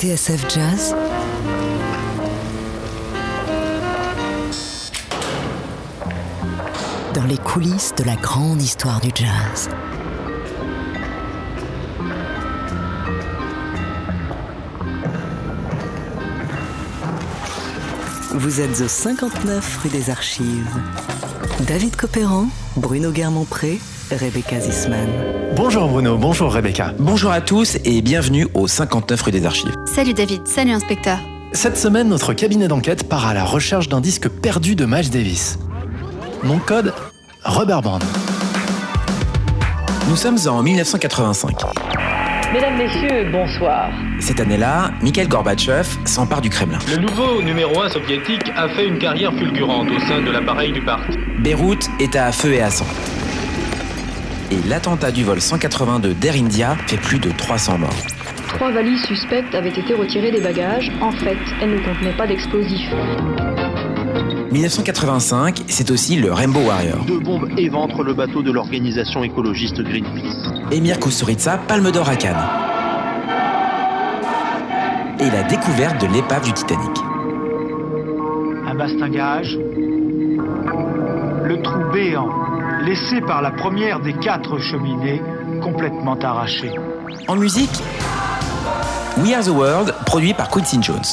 TSF Jazz dans les coulisses de la grande histoire du jazz. Vous êtes au 59 rue des Archives. David Copéran, Bruno Guermont-Pré, Rebecca Zisman. Bonjour Bruno, bonjour Rebecca. Bonjour à tous et bienvenue au 59 rue des Archives. Salut David, salut inspecteur. Cette semaine, notre cabinet d'enquête part à la recherche d'un disque perdu de Miles Davis. Mon code Rubber Band. Nous sommes en 1985. Mesdames, Messieurs, bonsoir. Cette année-là, Mikhail Gorbatchev s'empare du Kremlin. Le nouveau numéro 1 soviétique a fait une carrière fulgurante au sein de l'appareil du parti. Beyrouth est à feu et à sang. Et l'attentat du vol 182 d'Air India fait plus de 300 morts. Trois valises suspectes avaient été retirées des bagages. En fait, elles ne contenaient pas d'explosifs. 1985, c'est aussi le Rainbow Warrior. Deux bombes éventrent le bateau de l'organisation écologiste Greenpeace. Emir Kusturica, Palme d'Or à Cannes. Et la découverte de l'épave du Titanic. Un bastingage. Le trou béant, laissé par la première des quatre cheminées, complètement arraché. En musique, We Are the World, produit par Quincy Jones.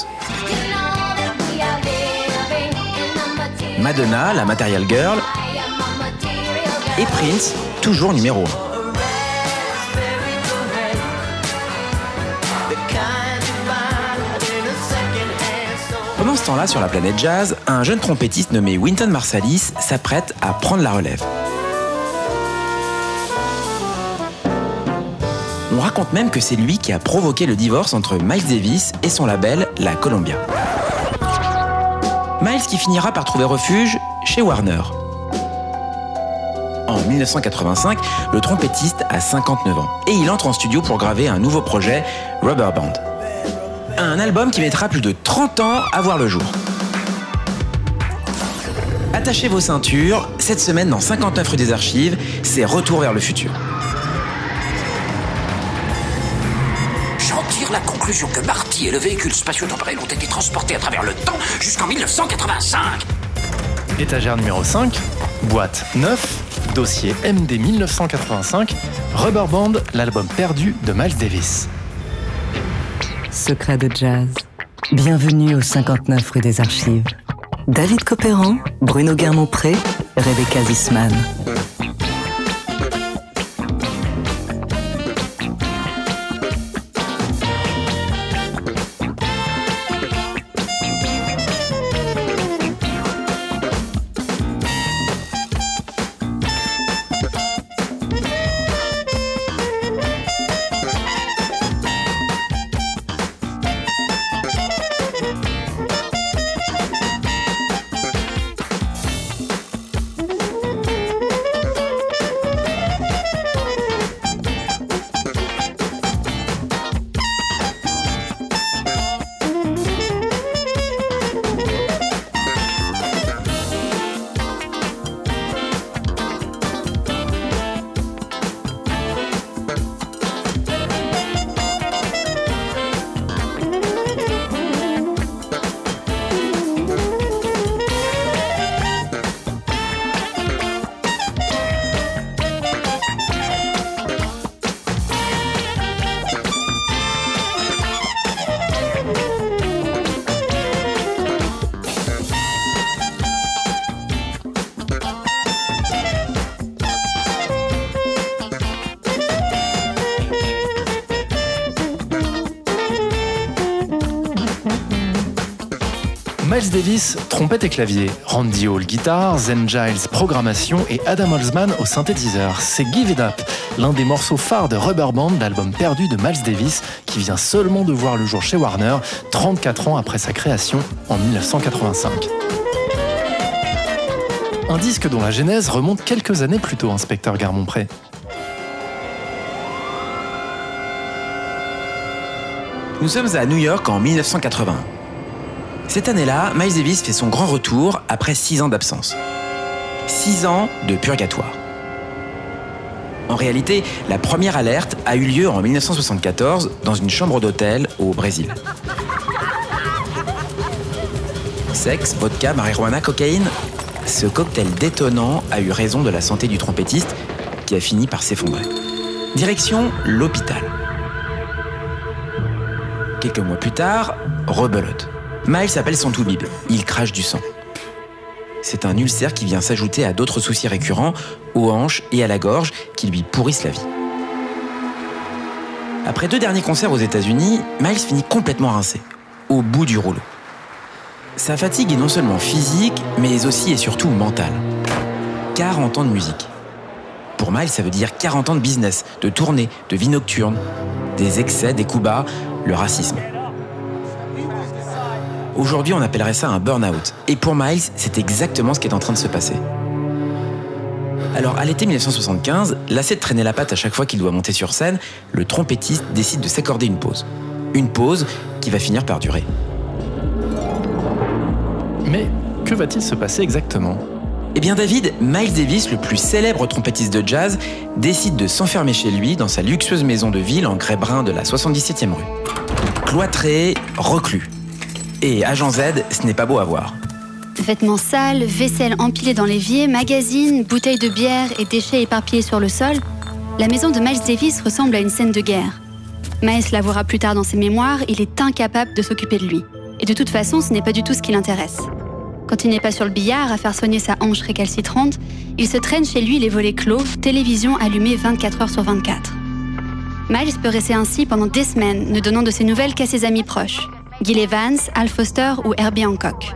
Madonna, la Material Girl, et Prince, toujours numéro 1. Pendant ce temps-là, sur la planète jazz, un jeune trompettiste nommé Wynton Marsalis s'apprête à prendre la relève. On raconte même que c'est lui qui a provoqué le divorce entre Miles Davis et son label, la Columbia. Miles qui finira par trouver refuge chez Warner. En 1985, le trompettiste a 59 ans et il entre en studio pour graver un nouveau projet, Rubber Band. Un album qui mettra plus de 30 ans à voir le jour. Attachez vos ceintures, cette semaine dans 59 rue des Archives, c'est Retour vers le futur. Conclusion que Marty et le véhicule spatio-temporel ont été transportés à travers le temps jusqu'en 1985. Étagère numéro 5, boîte 9, dossier MD 1985, Rubber Band, l'album perdu de Miles Davis. Secret de jazz. Bienvenue au 59 rue des Archives. David Copéran, Bruno Guermont-Pré, Rebecca Zisman. Davis, trompette et clavier, Randy Hall guitare, Zen Giles programmation et Adam Holzman au synthétiseur. C'est Give It Up, l'un des morceaux phares de Rubber Band, l'album perdu de Miles Davis, qui vient seulement de voir le jour chez Warner, 34 ans après sa création en 1985. Un disque dont la genèse remonte quelques années plus tôt, inspecteur Garmont-Pré. Nous sommes à New York en 1980. Cette année-là, Miles Davis fait son grand retour après six ans d'absence. Six ans de purgatoire. En réalité, la première alerte a eu lieu en 1974 dans une chambre d'hôtel au Brésil. Sexe, vodka, marijuana, cocaïne, ce cocktail détonnant a eu raison de la santé du trompettiste qui a fini par s'effondrer. Direction l'hôpital. Quelques mois plus tard, rebelote. Miles appelle son toubib. Il crache du sang. C'est un ulcère qui vient s'ajouter à d'autres soucis récurrents, aux hanches et à la gorge, qui lui pourrissent la vie. Après deux derniers concerts aux États-Unis, Miles finit complètement rincé, au bout du rouleau. Sa fatigue est non seulement physique, mais aussi et surtout mentale. 40 ans de musique. Pour Miles, ça veut dire 40 ans de business, de tournées, de vie nocturne, des excès, des coups bas, le racisme. Aujourd'hui, on appellerait ça un burn-out. Et pour Miles, c'est exactement ce qui est en train de se passer. Alors, à l'été 1975, lassé de traîner la patte à chaque fois qu'il doit monter sur scène, le trompettiste décide de s'accorder une pause. Une pause qui va finir par durer. Mais que va-t-il se passer exactement? Eh bien David, Miles Davis, le plus célèbre trompettiste de jazz, décide de s'enfermer chez lui dans sa luxueuse maison de ville en grès brun de la 77e rue. Cloîtré, reclus. Et agent Z, ce n'est pas beau à voir. Vêtements sales, vaisselle empilée dans l'évier, magazines, bouteilles de bière et déchets éparpillés sur le sol, la maison de Miles Davis ressemble à une scène de guerre. Miles l'avouera plus tard dans ses mémoires, il est incapable de s'occuper de lui. Et de toute façon, ce n'est pas du tout ce qui l'intéresse. Quand il n'est pas sur le billard à faire soigner sa hanche récalcitrante, il se traîne chez lui les volets clos, télévision allumée 24 heures sur 24. Miles peut rester ainsi pendant des semaines, ne donnant de ses nouvelles qu'à ses amis proches. Gil Evans, Al Foster ou Herbie Hancock.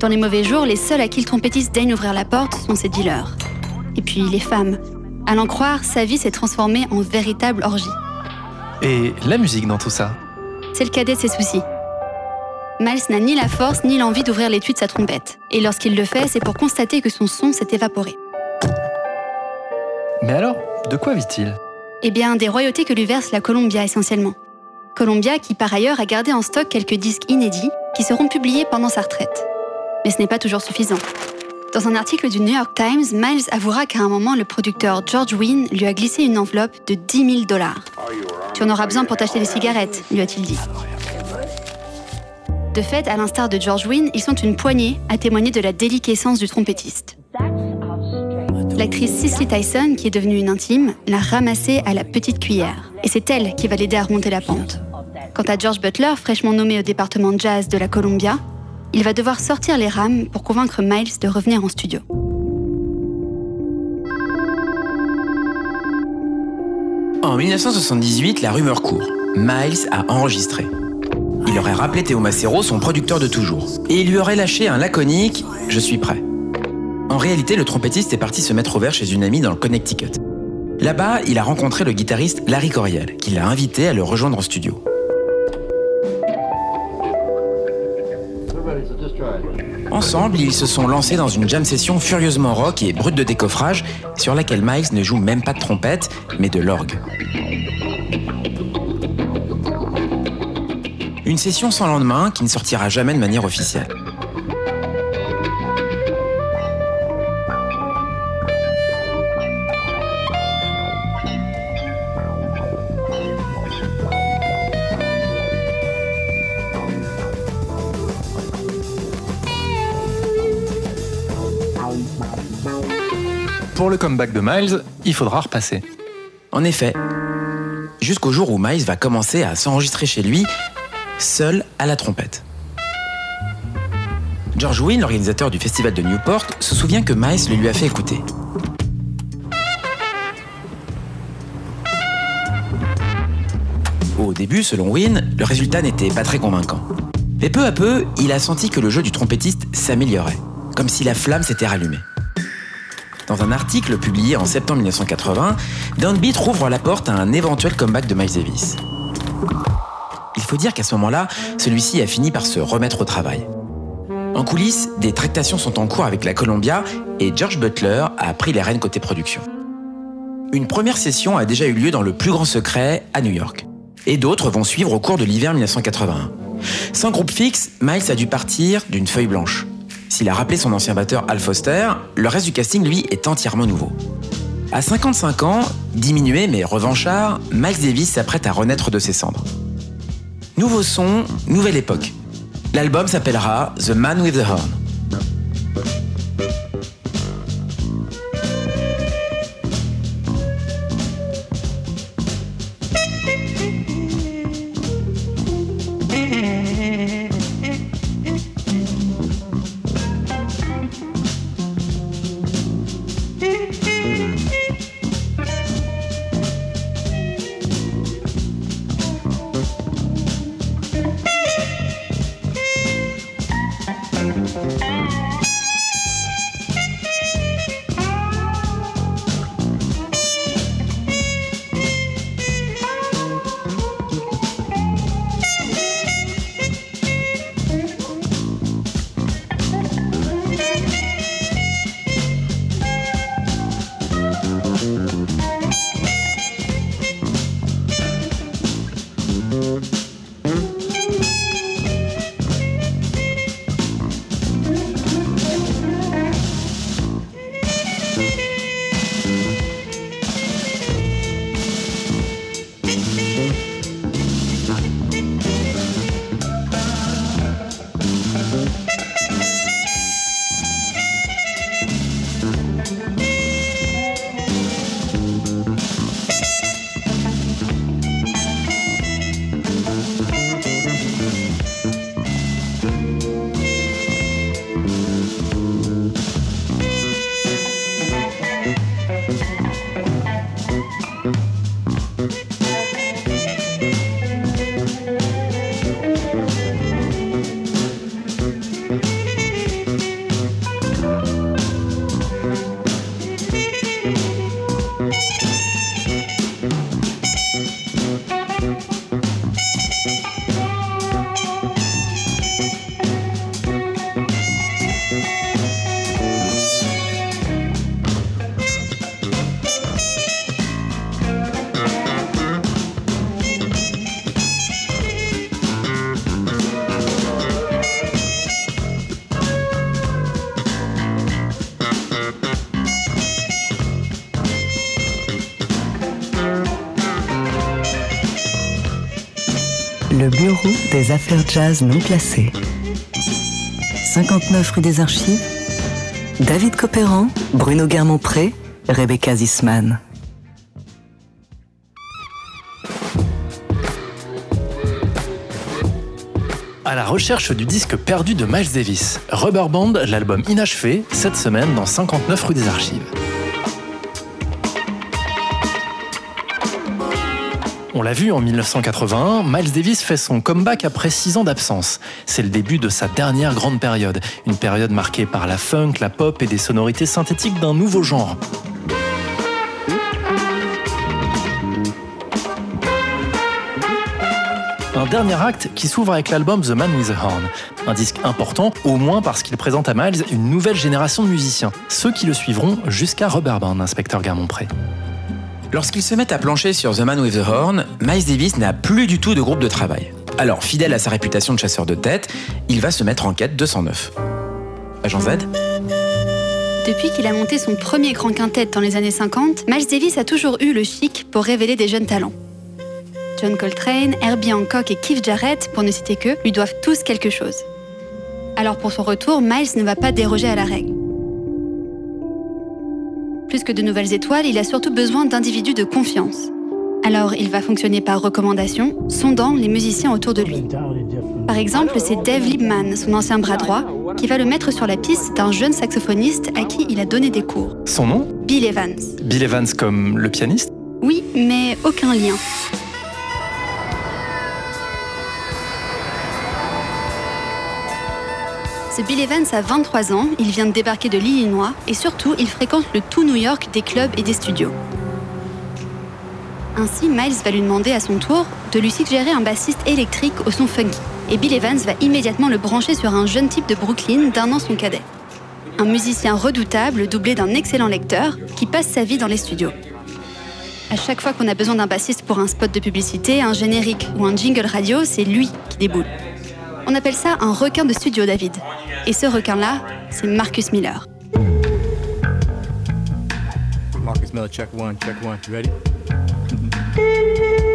Dans les mauvais jours, les seuls à qui le trompettiste daigne ouvrir la porte sont ses dealers. Et puis les femmes. À l'en croire, sa vie s'est transformée en véritable orgie. Et la musique dans tout ça C'est le cadet de ses soucis. Miles n'a ni la force ni l'envie d'ouvrir l'étui de sa trompette. Et lorsqu'il le fait, c'est pour constater que son son s'est évaporé. Mais alors, de quoi vit-il? Eh bien, des royautés que lui verse la Columbia essentiellement. Columbia qui par ailleurs a gardé en stock quelques disques inédits qui seront publiés pendant sa retraite. Mais ce n'est pas toujours suffisant. Dans un article du New York Times, Miles avouera qu'à un moment, le producteur George Wynne lui a glissé une enveloppe de 10 000 dollars. Tu en auras besoin pour t'acheter des cigarettes, lui a-t-il dit. De fait, à l'instar de George Wynne, ils sont une poignée à témoigner de la déliquescence du trompettiste. L'actrice Cicely Tyson, qui est devenue une intime, l'a ramassé à la petite cuillère. Et c'est elle qui va l'aider à remonter la pente. Quant à George Butler, fraîchement nommé au département jazz de la Columbia, il va devoir sortir les rames pour convaincre Miles de revenir en studio. En 1978, la rumeur court. Miles a enregistré. Il aurait rappelé Théo Macero, son producteur de toujours, et il lui aurait lâché un laconique ⁇ Je suis prêt ⁇ En réalité, le trompettiste est parti se mettre au vert chez une amie dans le Connecticut. Là-bas, il a rencontré le guitariste Larry Coriel, qui l'a invité à le rejoindre en studio. Ensemble, ils se sont lancés dans une jam session furieusement rock et brute de décoffrage, sur laquelle Miles ne joue même pas de trompette, mais de l'orgue. Une session sans lendemain qui ne sortira jamais de manière officielle. Pour le comeback de Miles, il faudra repasser. En effet, jusqu'au jour où Miles va commencer à s'enregistrer chez lui, seul à la trompette. George Wynne, l'organisateur du festival de Newport, se souvient que Miles le lui a fait écouter. Au début, selon Wynne, le résultat n'était pas très convaincant. Mais peu à peu, il a senti que le jeu du trompettiste s'améliorait, comme si la flamme s'était rallumée. Dans un article publié en septembre 1980, Downbeat rouvre la porte à un éventuel comeback de Miles Davis. Il faut dire qu'à ce moment-là, celui-ci a fini par se remettre au travail. En coulisses, des tractations sont en cours avec la Columbia et George Butler a pris les rênes côté production. Une première session a déjà eu lieu dans le plus grand secret à New York. Et d'autres vont suivre au cours de l'hiver 1981. Sans groupe fixe, Miles a dû partir d'une feuille blanche. S'il a rappelé son ancien batteur Al Foster, le reste du casting, lui, est entièrement nouveau. À 55 ans, diminué mais revanchard, Miles Davis s'apprête à renaître de ses cendres. Nouveau son, nouvelle époque. L'album s'appellera The Man with the Horn. Des affaires jazz non classées. 59 rue des Archives. David Copéran, Bruno Guermont-Pré, Rebecca Zisman. À la recherche du disque perdu de Miles Davis, Rubber Band, l'album inachevé, cette semaine dans 59 rue des Archives. Vu en 1981, Miles Davis fait son comeback après 6 ans d'absence. C'est le début de sa dernière grande période, une période marquée par la funk, la pop et des sonorités synthétiques d'un nouveau genre. Un dernier acte qui s'ouvre avec l'album The Man with the Horn. Un disque important, au moins parce qu'il présente à Miles une nouvelle génération de musiciens, ceux qui le suivront jusqu'à Band, inspecteur Garmont-Pré. Lorsqu'ils se mettent à plancher sur The Man with the Horn, Miles Davis n'a plus du tout de groupe de travail. Alors, fidèle à sa réputation de chasseur de tête, il va se mettre en quête de 109. Agent Z Depuis qu'il a monté son premier grand quintet dans les années 50, Miles Davis a toujours eu le chic pour révéler des jeunes talents. John Coltrane, Herbie Hancock et Keith Jarrett, pour ne citer que, lui doivent tous quelque chose. Alors pour son retour, Miles ne va pas déroger à la règle. Plus que de nouvelles étoiles, il a surtout besoin d'individus de confiance. Alors il va fonctionner par recommandation, sondant les musiciens autour de lui. Par exemple, c'est Dave Liebman, son ancien bras droit, qui va le mettre sur la piste d'un jeune saxophoniste à qui il a donné des cours. Son nom? Bill Evans. Bill Evans comme le pianiste? Oui, mais aucun lien. Bill Evans a 23 ans, il vient de débarquer de l'Illinois et surtout il fréquente le tout New York des clubs et des studios. Ainsi, Miles va lui demander à son tour de lui suggérer un bassiste électrique au son funky. Et Bill Evans va immédiatement le brancher sur un jeune type de Brooklyn d'un an son cadet. Un musicien redoutable doublé d'un excellent lecteur qui passe sa vie dans les studios. À chaque fois qu'on a besoin d'un bassiste pour un spot de publicité, un générique ou un jingle radio, c'est lui qui déboule. On appelle ça un requin de studio, David. Et ce requin-là, c'est Marcus Miller. Marcus smell. Check one, check one. You ready?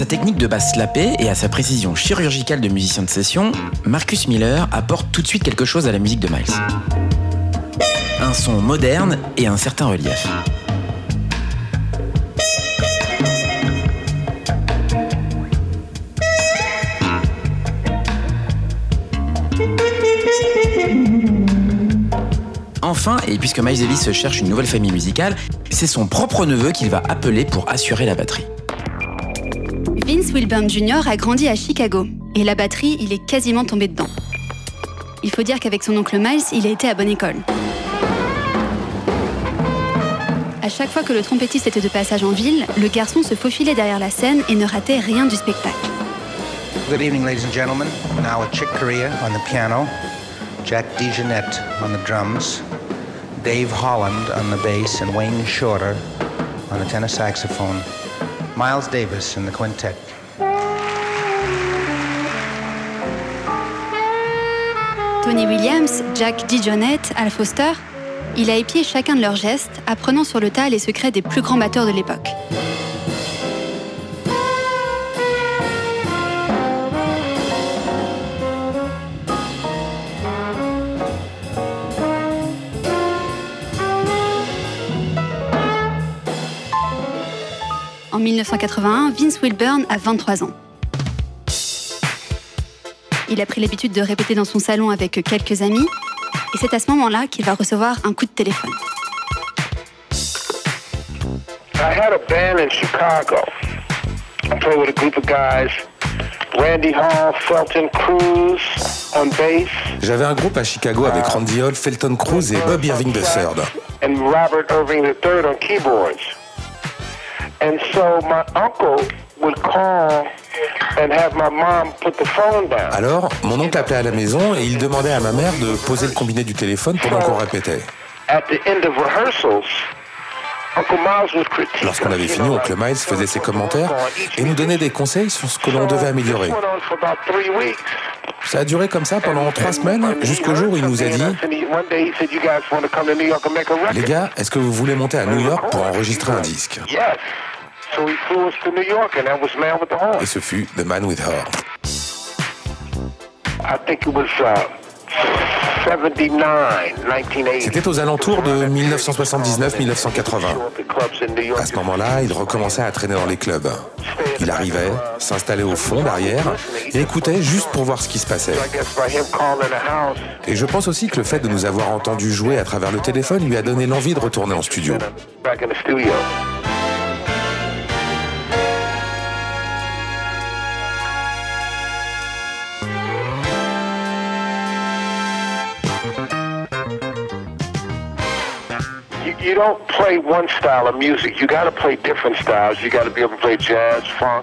sa technique de basse slappée et à sa précision chirurgicale de musicien de session, Marcus Miller apporte tout de suite quelque chose à la musique de Miles. Un son moderne et un certain relief. Enfin, et puisque Miles Davis cherche une nouvelle famille musicale, c'est son propre neveu qu'il va appeler pour assurer la batterie. Wilburn Jr. a grandi à Chicago et la batterie, il est quasiment tombé dedans. Il faut dire qu'avec son oncle Miles, il a été à bonne école. À chaque fois que le trompettiste était de passage en ville, le garçon se faufilait derrière la scène et ne ratait rien du spectacle. Good evening, ladies and gentlemen. Now Chick Corea on the piano, Jack DeJohnette on the drums, Dave Holland on the bass, and Wayne Shorter on the tenor saxophone. Miles Davis in the quintet. Tony Williams, Jack DeJohnette, Al Foster, il a épié chacun de leurs gestes, apprenant sur le tas les secrets des plus grands batteurs de l'époque. En 1981, Vince Wilburn a 23 ans. Il a pris l'habitude de répéter dans son salon avec quelques amis, et c'est à ce moment-là qu'il va recevoir un coup de téléphone. I had a band in Chicago. I played with a group of guys. Randy Hall, Felton Cruz on bass. J'avais un groupe à Chicago avec Randy Hall, Felton Cruz et Bob Irving III. And Robert Irving III on keyboards. And so my uncle would call and have my mom put the phone down. Alors, mon oncle appelait à la maison et il demandait à ma mère de poser le combiné du téléphone pendant qu'on répétait. At the end of rehearsals, Uncle Miles would critique. Lorsqu'on avait fini, oncle Miles faisait ses commentaires et nous donnait des conseils sur ce que l'on devait améliorer. Ça a duré comme ça pendant trois semaines, jusqu'au jour où il nous a dit? Les gars, est-ce que vous voulez monter à New York pour enregistrer un disque? Yes. So he flew us to New York, and that was Man with the Horn. Et ce fut The Man with Horn. I think it was uh, 79, 1980. C'était aux alentours de 1979-1980. The clubs in New York. À ce moment-là, il recommençait à traîner dans les clubs. Il arrivait, s'installait au fond, derrière, et écoutait juste pour voir ce qui se passait. Et je pense aussi que le fait de nous avoir entendus jouer à travers le téléphone lui a donné l'envie de retourner en studio.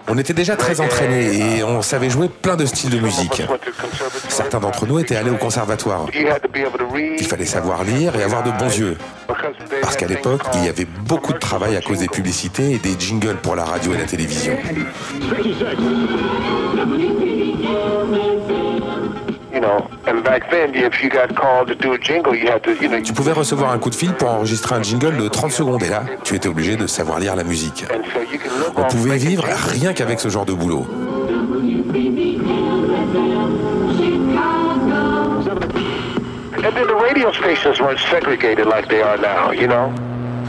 On était déjà très entraînés et on savait jouer plein de styles de musique. Certains d'entre nous étaient allés au conservatoire. You had to be able to read. Il fallait savoir lire et avoir de bons yeux. Parce qu'à l'époque, il y avait beaucoup de travail à cause des publicités et des jingles pour la radio et la télévision. Tu pouvais recevoir un coup de fil pour enregistrer un jingle de 30 secondes et là, tu étais obligé de savoir lire la musique. On pouvait vivre rien qu'avec ce genre de boulot.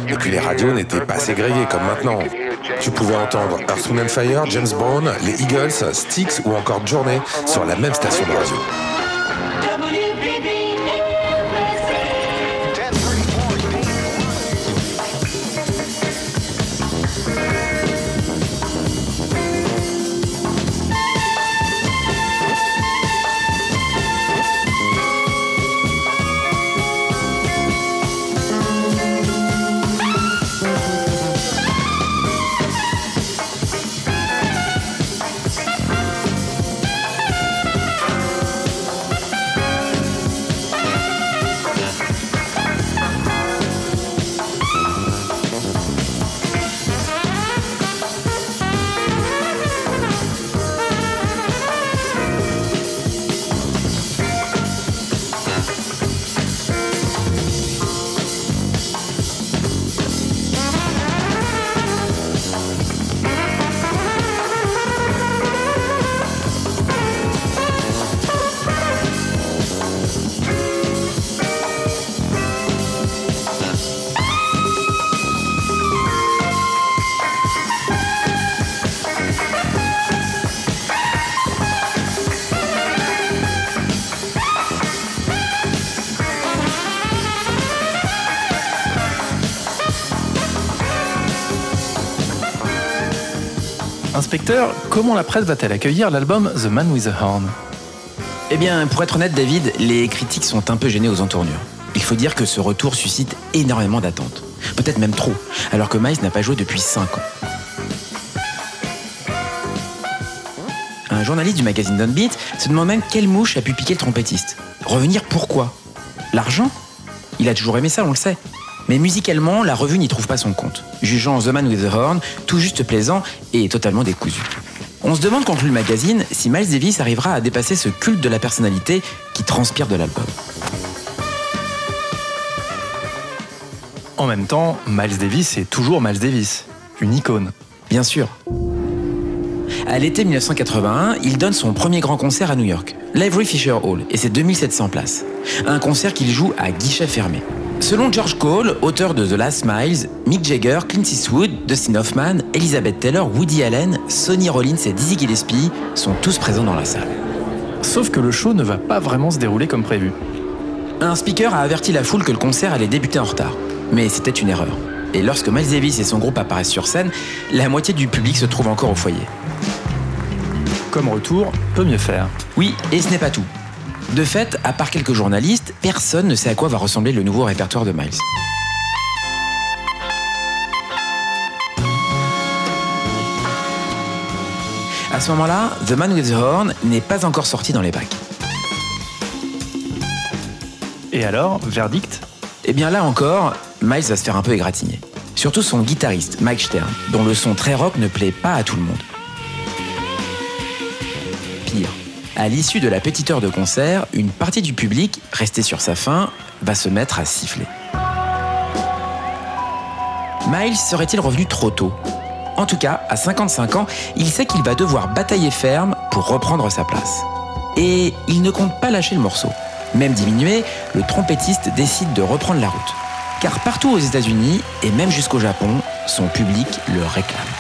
Et puis les radios n'étaient pas ségrégées comme maintenant. Tu pouvais entendre Earth, and Fire, James Brown, les Eagles, Styx ou encore Journey sur la même station de radio. Inspecteur, comment la presse va-t-elle accueillir l'album The Man with the Horn? Eh bien, pour être honnête, David, les critiques sont un peu gênées aux entournures. Il faut dire que ce retour suscite énormément d'attentes. Peut-être même trop, alors que Miles n'a pas joué depuis 5 ans. Un journaliste du magazine Downbeat se demande même quelle mouche a pu piquer le trompettiste. Revenir pourquoi? L'argent? Il a toujours aimé ça, on le sait. Mais musicalement, la revue n'y trouve pas son compte, jugeant The Man with the Horn tout juste plaisant et totalement décousu. On se demande quand lit le magazine si Miles Davis arrivera à dépasser ce culte de la personnalité qui transpire de l'album. En même temps, Miles Davis est toujours Miles Davis, une icône. Bien sûr. À l'été 1981, il donne son premier grand concert à New York, l'Ivory Fisher Hall, et c'est 2700 places. Un concert qu'il joue à guichet fermé. Selon George Cole, auteur de The Last Miles, Mick Jagger, Clint Eastwood, Dustin Hoffman, Elizabeth Taylor, Woody Allen, Sonny Rollins et Dizzy Gillespie sont tous présents dans la salle. Sauf que le show ne va pas vraiment se dérouler comme prévu. Un speaker a averti la foule que le concert allait débuter en retard. Mais c'était une erreur. Et lorsque Miles Davis et son groupe apparaissent sur scène, la moitié du public se trouve encore au foyer. Comme retour, peut mieux faire. Oui, et ce n'est pas tout. De fait, à part quelques journalistes, personne ne sait à quoi va ressembler le nouveau répertoire de Miles. À ce moment-là, The Man with the Horn n'est pas encore sorti dans les bacs. Et alors, verdict? Eh bien là encore, Miles va se faire un peu égratigner. Surtout son guitariste, Mike Stern, dont le son très rock ne plaît pas à tout le monde. À l'issue de la petite heure de concert, une partie du public, restée sur sa faim, va se mettre à siffler. Miles serait-il revenu trop tôt? En tout cas, à 55 ans, il sait qu'il va devoir batailler ferme pour reprendre sa place. Et il ne compte pas lâcher le morceau. Même diminué, le trompettiste décide de reprendre la route. Car partout aux États-Unis, et même jusqu'au Japon, son public le réclame.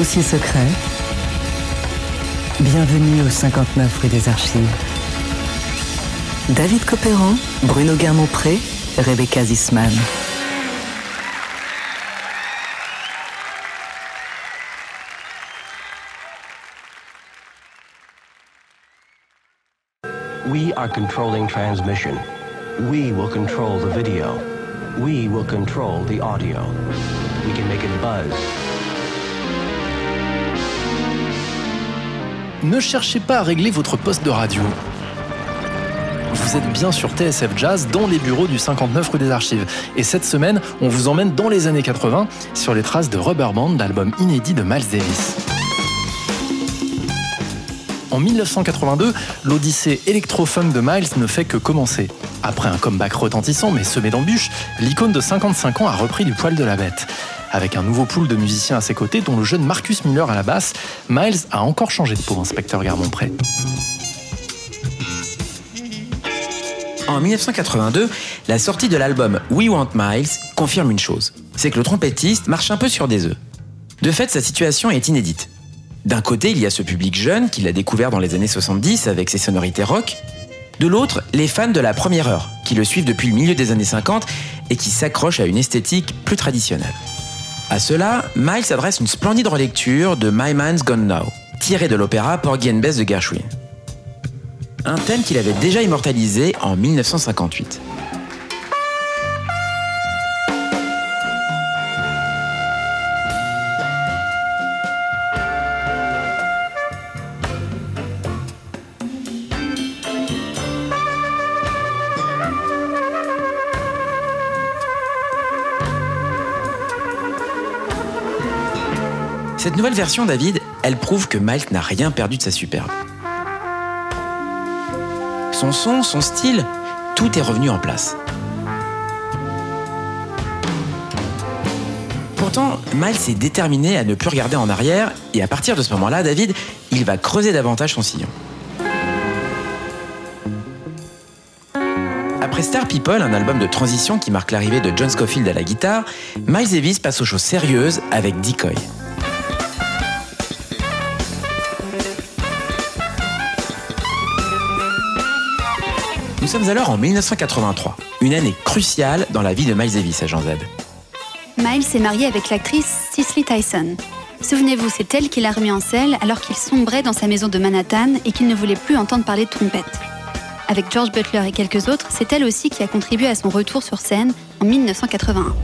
Dossier secret. Bienvenue au 59 rue des Archives. David Copéran, Bruno Guermont-Pré, Rebecca Zisman. We are controlling transmission. We will control the video. We will control the audio. We can make it buzz. Ne cherchez pas à régler votre poste de radio. Vous êtes bien sur TSF Jazz dans les bureaux du 59 rue des Archives. Et cette semaine, on vous emmène dans les années 80 sur les traces de Rubber Band, l'album inédit de Miles Davis. En 1982, l'odyssée électro-funk de Miles ne fait que commencer. Après un comeback retentissant mais semé d'embûches, l'icône de 55 ans a repris du poil de la bête. Avec un nouveau pool de musiciens à ses côtés, dont le jeune Marcus Miller à la basse, Miles a encore changé de peau, inspecteur Garmont-Pré. En 1982, la sortie de l'album We Want Miles confirme une chose, c'est que le trompettiste marche un peu sur des œufs. De fait, sa situation est inédite. D'un côté, il y a ce public jeune qui l'a découvert dans les années 70 avec ses sonorités rock. De l'autre, les fans de la première heure, qui le suivent depuis le milieu des années 50 et qui s'accrochent à une esthétique plus traditionnelle. À cela, Miles adresse une splendide relecture de My Man's Gone Now, tirée de l'opéra Porgy and Bess de Gershwin. Un thème qu'il avait déjà immortalisé en 1958. Cette nouvelle version, David, elle prouve que Miles n'a rien perdu de sa superbe. Son son, son style, tout est revenu en place. Pourtant, Miles est déterminé à ne plus regarder en arrière et à partir de ce moment-là, David, il va creuser davantage son sillon. Après Star People, un album de transition qui marque l'arrivée de John Scofield à la guitare, Miles Davis passe aux choses sérieuses avec Decoy. Nous sommes alors en 1983, une année cruciale dans la vie de Miles Davis à Jean Z. Miles s'est marié avec l'actrice Cicely Tyson. Souvenez-vous, c'est elle qui l'a remis en selle alors qu'il sombrait dans sa maison de Manhattan et qu'il ne voulait plus entendre parler de trompette. Avec George Butler et quelques autres, c'est elle aussi qui a contribué à son retour sur scène en 1981.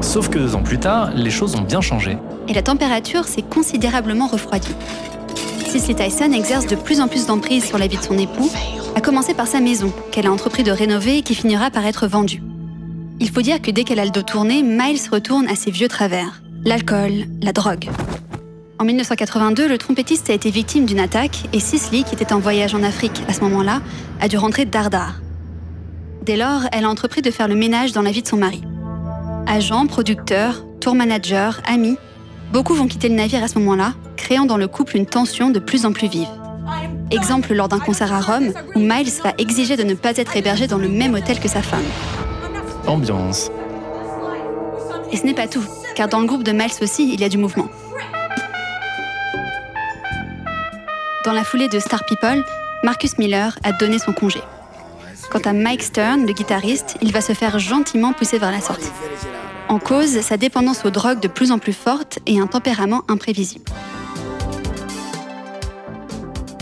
Sauf que deux ans plus tard, les choses ont bien changé. Et la température s'est considérablement refroidie. Cicely Tyson exerce de plus en plus d'emprise sur la vie de son époux, à commencer par sa maison, qu'elle a entrepris de rénover et qui finira par être vendue. Il faut dire que dès qu'elle a le dos tourné, Miles retourne à ses vieux travers l'alcool, la drogue. En 1982, le trompettiste a été victime d'une attaque et Cicely, qui était en voyage en Afrique à ce moment-là, a dû rentrer dardard. Dès lors, elle a entrepris de faire le ménage dans la vie de son mari. Agent, producteur, tour manager, amis, beaucoup vont quitter le navire à ce moment-là, créant dans le couple une tension de plus en plus vive. Exemple lors d'un concert à Rome, où Miles va exiger de ne pas être hébergé dans le même hôtel que sa femme. Ambiance. Et ce n'est pas tout, car dans le groupe de Miles aussi, il y a du mouvement. Dans la foulée de Star People, Marcus Miller a donné son congé. Quant à Mike Stern, le guitariste, il va se faire gentiment pousser vers la sortie. En cause, sa dépendance aux drogues de plus en plus forte et un tempérament imprévisible.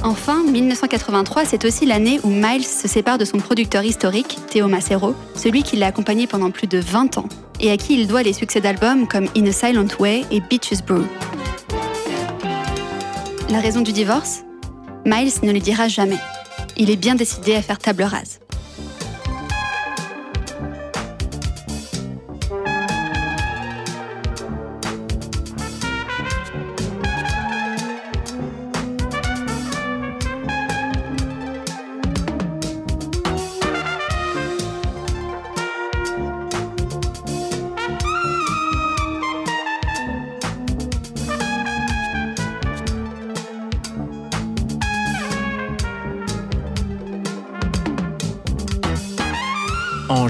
Enfin, 1983, c'est aussi l'année où Miles se sépare de son producteur historique, Theo Macero, celui qui l'a accompagné pendant plus de 20 ans, et à qui il doit les succès d'albums comme In a Silent Way et Beaches Brew. La raison du divorce? Miles ne le dira jamais. Il est bien décidé à faire table rase.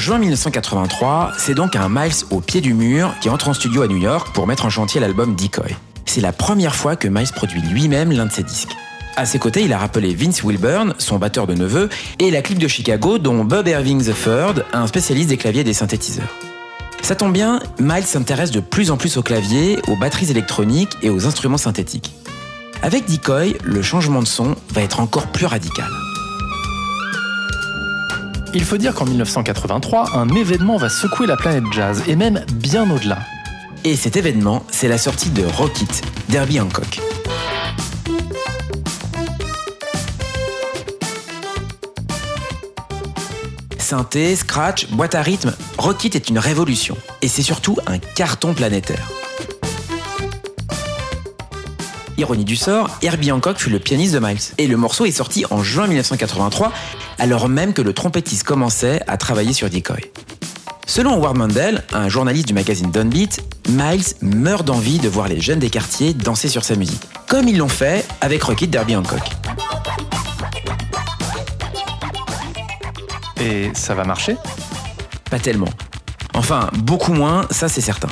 Juin 1983, c'est donc un Miles au pied du mur qui entre en studio à New York pour mettre en chantier l'album Decoy. C'est la première fois que Miles produit lui-même l'un de ses disques. À ses côtés, il a rappelé Vince Wilburn, son batteur de neveu, et la clique de Chicago, dont Bob Irving III, un spécialiste des claviers et des synthétiseurs. Ça tombe bien, Miles s'intéresse de plus en plus aux claviers, aux batteries électroniques et aux instruments synthétiques. Avec Decoy, le changement de son va être encore plus radical. Il faut dire qu'en 1983, un événement va secouer la planète jazz, et même bien au-delà. Et cet événement, c'est la sortie de Rock It, Derby Hancock. Synthé, scratch, boîte à rythme, Rock It est une révolution. Et c'est surtout un carton planétaire. Ironie du sort, Herbie Hancock fut le pianiste de Miles. Et le morceau est sorti en juin 1983, alors même que le trompettiste commençait à travailler sur Decoy. Selon Howard Mandel, un journaliste du magazine Downbeat, Miles meurt d'envie de voir les jeunes des quartiers danser sur sa musique, comme ils l'ont fait avec Rocket Derby Hancock. Et ça va marcher? Pas tellement. Enfin, beaucoup moins, ça c'est certain.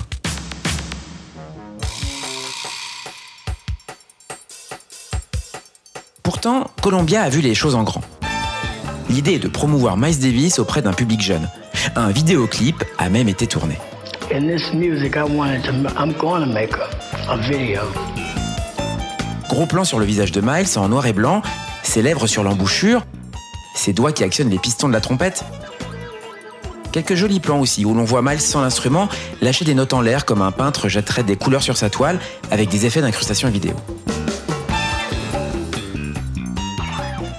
Pourtant, Columbia a vu les choses en grand. L'idée est de promouvoir Miles Davis auprès d'un public jeune. Un vidéoclip a même été tourné. In this music, I wanted to, I'm going to make a, a video. Gros plan sur le visage de Miles en noir et blanc, ses lèvres sur l'embouchure, ses doigts qui actionnent les pistons de la trompette. Quelques jolis plans aussi où l'on voit Miles sans l'instrument lâcher des notes en l'air comme un peintre jetterait des couleurs sur sa toile avec des effets d'incrustation vidéo.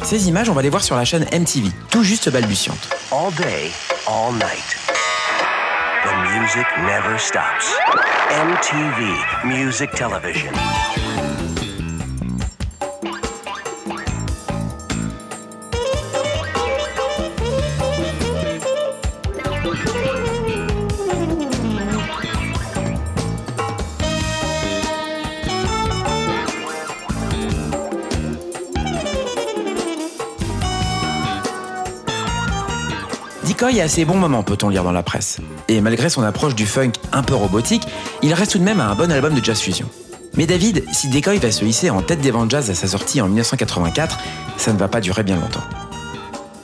Ces images, on va les voir sur la chaîne MTV, tout juste balbutiante. All day, all night. The music never stops. MTV Music Television. Decoy a assez bons moments, peut-on lire dans la presse. Et malgré son approche du funk un peu robotique, il reste tout de même un bon album de jazz fusion. Mais David, si Decoy va se hisser en tête des ventes jazz à sa sortie en 1984, ça ne va pas durer bien longtemps.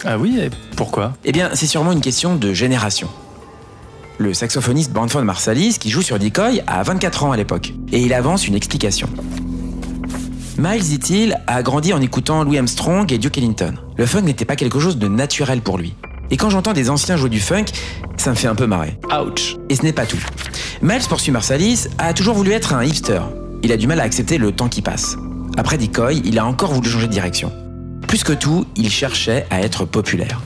Ah oui, et pourquoi? Eh bien, c'est sûrement une question de génération. Le saxophoniste Branford Marsalis, qui joue sur Decoy, a 24 ans à l'époque, et il avance une explication. Miles, dit-il, a grandi en écoutant Louis Armstrong et Duke Ellington. Le funk n'était pas quelque chose de naturel pour lui. Et quand j'entends des anciens jouer du funk, ça me fait un peu marrer. Ouch Et ce n'est pas tout. Miles, poursuit Marsalis, a toujours voulu être un hipster. Il a du mal à accepter le temps qui passe. Après Decoy, il a encore voulu changer de direction. Plus que tout, il cherchait à être populaire.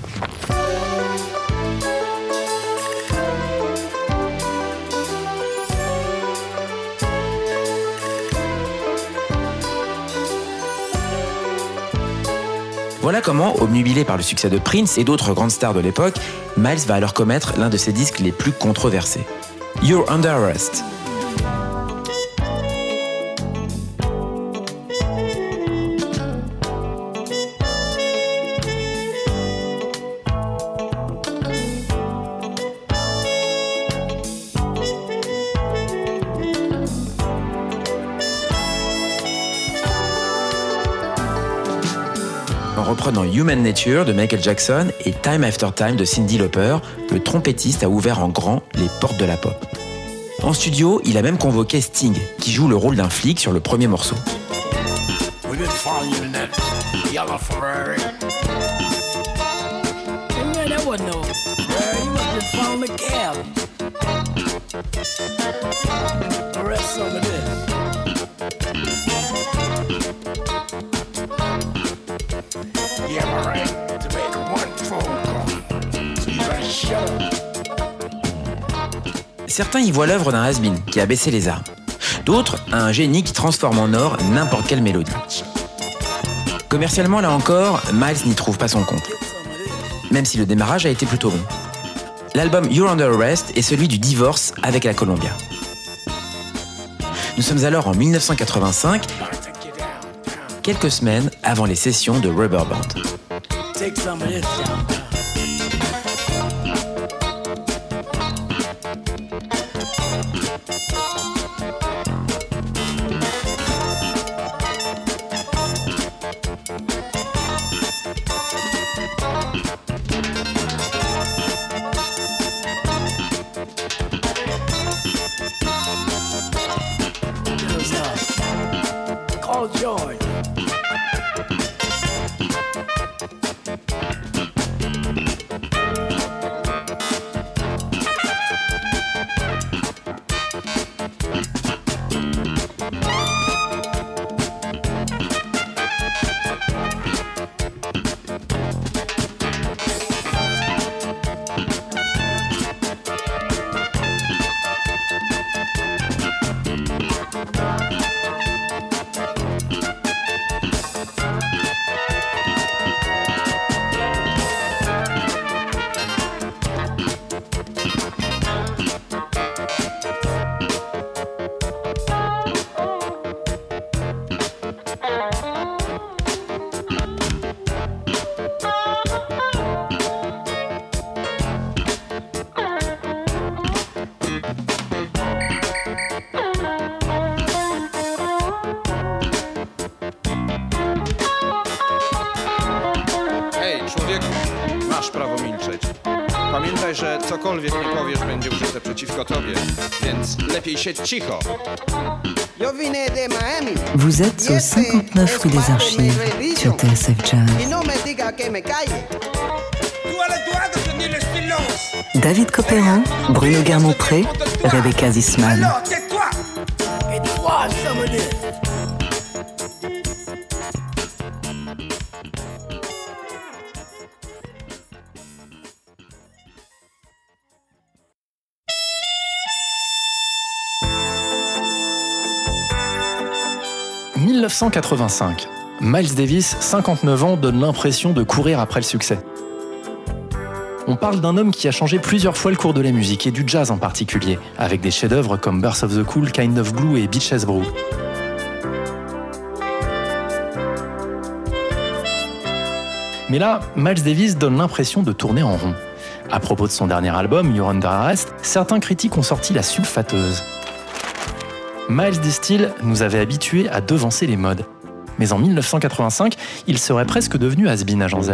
Voilà comment, obnubilé par le succès de Prince et d'autres grandes stars de l'époque, Miles va alors commettre l'un de ses disques les plus controversés. You're Under Arrest. Human Nature de Michael Jackson et Time After Time de Cyndi Lauper, le trompettiste a ouvert en grand les portes de la pop. En studio, il a même convoqué Sting, qui joue le rôle d'un flic sur le premier morceau. Certains y voient l'œuvre d'un has qui a baissé les armes. D'autres, un génie qui transforme en or n'importe quelle mélodie. Commercialement, là encore, Miles n'y trouve pas son compte. Même si le démarrage a été plutôt bon. L'album You're Under Arrest est celui du divorce avec la Columbia. Nous sommes alors en 1985, quelques semaines avant les sessions de Rubber Band. Pamiętaj, że cokolwiek mi powiesz będzie użyte przeciwko tobie, więc lepiej siedź cicho. Vous êtes au 59 rue des Archives sur TSF Jazz. David Copéran, Bruno Guermont-Pré, Rebecca Zisman. 1985. Miles Davis, 59 ans, donne l'impression de courir après le succès. On parle d'un homme qui a changé plusieurs fois le cours de la musique et du jazz en particulier, avec des chefs-d'œuvre comme Birth of the Cool, Kind of Blue et Beaches Brew. Mais là, Miles Davis donne l'impression de tourner en rond. À propos de son dernier album, You're Under Arrest, certains critiques ont sorti la sulfateuse. Miles Distill nous avait habitués à devancer les modes. Mais en 1985, il serait presque devenu has-been agent Z.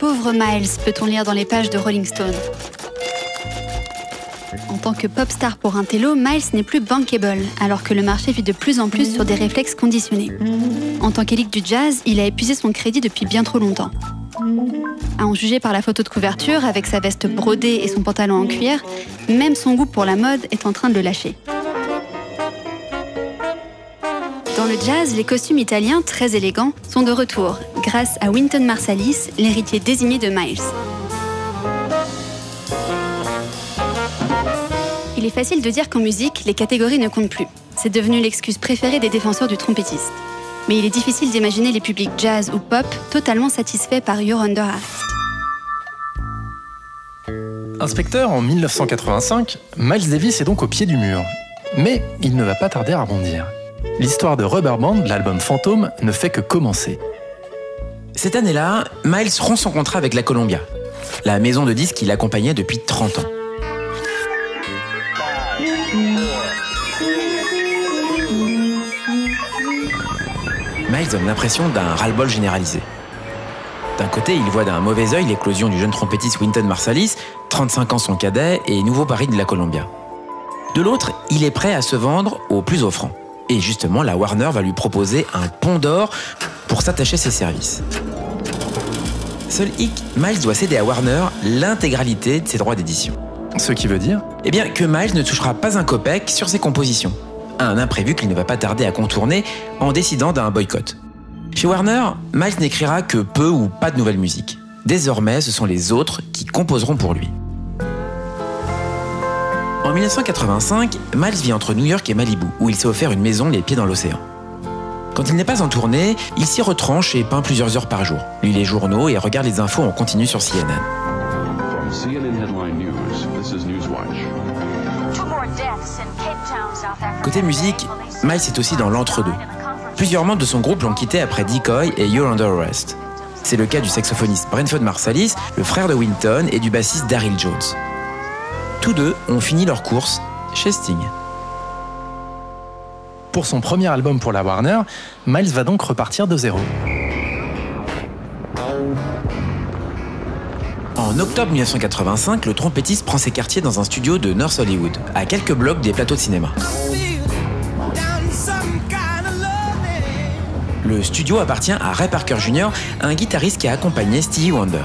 Pauvre Miles, peut-on lire dans les pages de Rolling Stone? En tant que pop star pour un télo, Miles n'est plus bankable, alors que le marché vit de plus en plus sur des réflexes conditionnés. En tant qu'élite du jazz, il a épuisé son crédit depuis bien trop longtemps. À en juger par la photo de couverture, avec sa veste brodée et son pantalon en cuir, même son goût pour la mode est en train de le lâcher. Dans le jazz, les costumes italiens, très élégants, sont de retour, grâce à Wynton Marsalis, l'héritier désigné de Miles. Il est facile de dire qu'en musique, les catégories ne comptent plus. C'est devenu l'excuse préférée des défenseurs du trompettiste mais il est difficile d'imaginer les publics jazz ou pop totalement satisfaits par You're Under Arrest. Inspecteur en 1985, Miles Davis est donc au pied du mur. Mais il ne va pas tarder à rebondir. L'histoire de Rubber Band, l'album fantôme, ne fait que commencer. Cette année-là, Miles rompt son contrat avec la Columbia, la maison de disques qui l'accompagnait depuis 30 ans. Miles donne l'impression d'un ras-le-bol généralisé. D'un côté, il voit d'un mauvais œil l'éclosion du jeune trompettiste Wynton Marsalis, 35 ans son cadet et nouveau pari de la Columbia. De l'autre, il est prêt à se vendre au plus offrant. Et justement, la Warner va lui proposer un pont d'or pour s'attacher ses services. Seul hic, Miles doit céder à Warner l'intégralité de ses droits d'édition. Ce qui veut dire Eh bien que Miles ne touchera pas un copec sur ses compositions un imprévu qu'il ne va pas tarder à contourner en décidant d'un boycott. Chez Warner, Miles n'écrira que peu ou pas de nouvelles musiques. Désormais, ce sont les autres qui composeront pour lui. En 1985, Miles vit entre New York et Malibu, où il s'est offert une maison les pieds dans l'océan. Quand il n'est pas en tournée, il s'y retranche et peint plusieurs heures par jour, lit les journaux et regarde les infos en continu sur CNN. Côté musique, Miles est aussi dans l'entre-deux. Plusieurs membres de son groupe l'ont quitté après Decoy et You're Under Arrest. C'est le cas du saxophoniste Brentford Marsalis, le frère de Winton, et du bassiste Daryl Jones. Tous deux ont fini leur course chez Sting. Pour son premier album pour la Warner, Miles va donc repartir de zéro. En octobre 1985, le trompettiste prend ses quartiers dans un studio de North Hollywood, à quelques blocs des plateaux de cinéma. Le studio appartient à Ray Parker Jr., un guitariste qui a accompagné Stevie Wonder.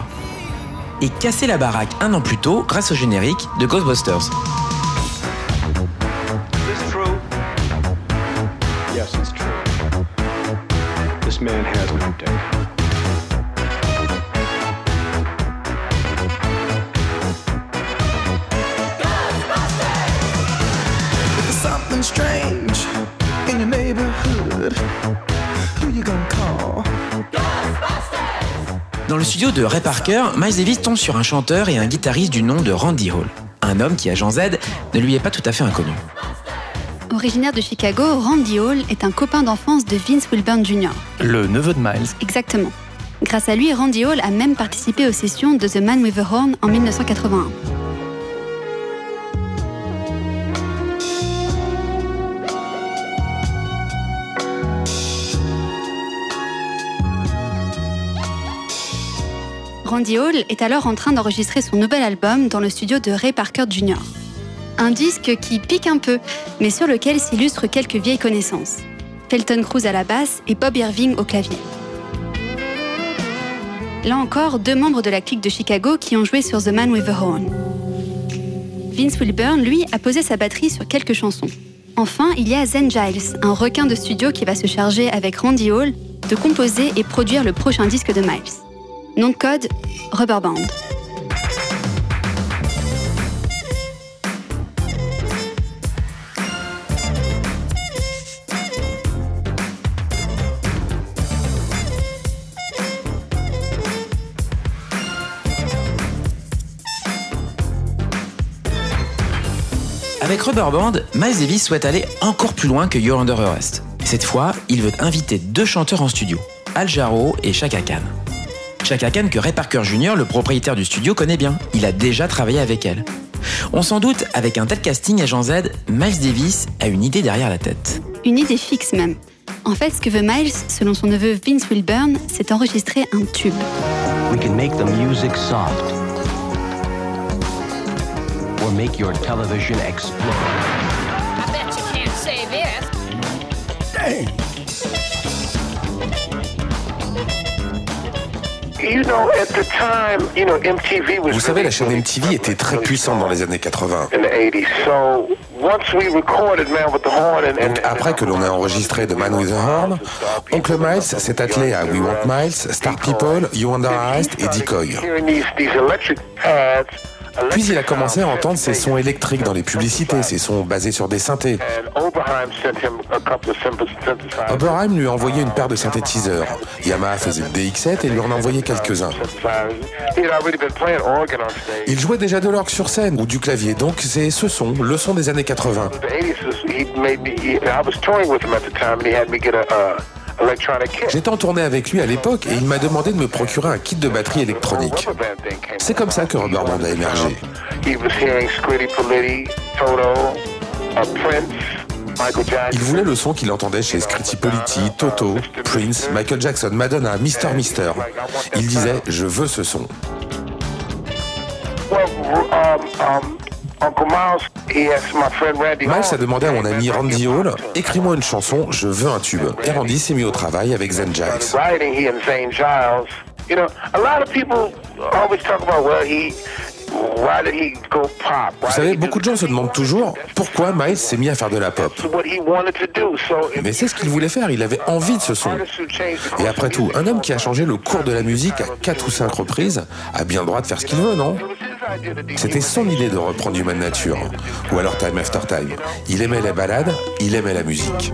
Et cassé la baraque un an plus tôt grâce au générique de Ghostbusters. Studio de Ray Parker, Miles Davis tombe sur un chanteur et un guitariste du nom de Randy Hall. Un homme qui, à Jean Z, ne lui est pas tout à fait inconnu. Originaire de Chicago, Randy Hall est un copain d'enfance de Vince Wilburn Jr. Le neveu de Miles. Exactement. Grâce à lui, Randy Hall a même participé aux sessions de The Man with the Horn en 1981. Randy Hall est alors en train d'enregistrer son nouvel album dans le studio de Ray Parker Jr. Un disque qui pique un peu, mais sur lequel s'illustrent quelques vieilles connaissances. Felton Cruz à la basse et Bob Irving au clavier. Là encore, deux membres de la clique de Chicago qui ont joué sur The Man with the Horn. Vince Wilburn, lui, a posé sa batterie sur quelques chansons. Enfin, il y a Zen Giles, un requin de studio qui va se charger avec Randy Hall de composer et produire le prochain disque de Miles. Nom de code Rubber Band. Avec Rubber Band, Miles Davis souhaite aller encore plus loin que You're Under. Cette fois, il veut inviter deux chanteurs en studio, Al Jarreau et Chaka Khan. Chaka Khan que Ray Parker Jr., le propriétaire du studio, connaît bien. Il a déjà travaillé avec elle. On s'en doute, avec un tel casting à Jean Z, Miles Davis a une idée derrière la tête. Une idée fixe même. En fait, ce que veut Miles, selon son neveu Vince Wilburn, c'est enregistrer un tube. We can make the music soft. Or make your television explode. I bet you can't say this. Dang. Vous savez, la chaîne MTV était très puissante dans les années 80. in the 80s. So once we recorded Man with the Horn and, and Donc après que l'on a enregistré The Man with the Horn, Oncle Miles s'est attelé à We Want Miles, Star People, You Under Arrest et Decoy. Puis il a commencé à entendre ces sons électriques dans les publicités, ces sons basés sur des synthés. Oberheim lui a envoyé une paire de synthétiseurs. Yamaha faisait le DX7 et lui en a envoyé quelques-uns. Il jouait déjà de l'orgue sur scène ou du clavier, donc c'est ce son, le son des années 80. The 80s, was, he made me. He, I was touring with him at the time, and he had me get a electronic kit. J'étais en tournée avec lui à l'époque et il m'a demandé de me procurer un kit de batterie électronique. C'est comme ça que Rubber Band a émergé. Il voulait le son qu'il entendait chez Scritti Politti, Toto, Prince, Michael Jackson, Madonna, Mister Mister. Il disait Je veux ce son. Uncle Miles, he asked my friend Randy. Miles a demandé à mon ami Randy Hall Écris-moi une chanson, je veux un tube. Et Randy s'est mis au travail avec Zen Giles. Writing, he and Zane Giles. You know, a lot of people always talk about, well, he, why did he go pop? Vous savez, beaucoup de gens se demandent toujours pourquoi Miles s'est mis à faire de la pop. Mais c'est ce qu'il voulait faire, il avait envie de ce son. Et après tout, un homme qui a changé le cours de la musique à 4 ou 5 reprises a bien le droit de faire ce qu'il veut, non? C'était son idée de reprendre Human Nature, ou alors Time After Time. Il aimait les balades, il aimait la musique.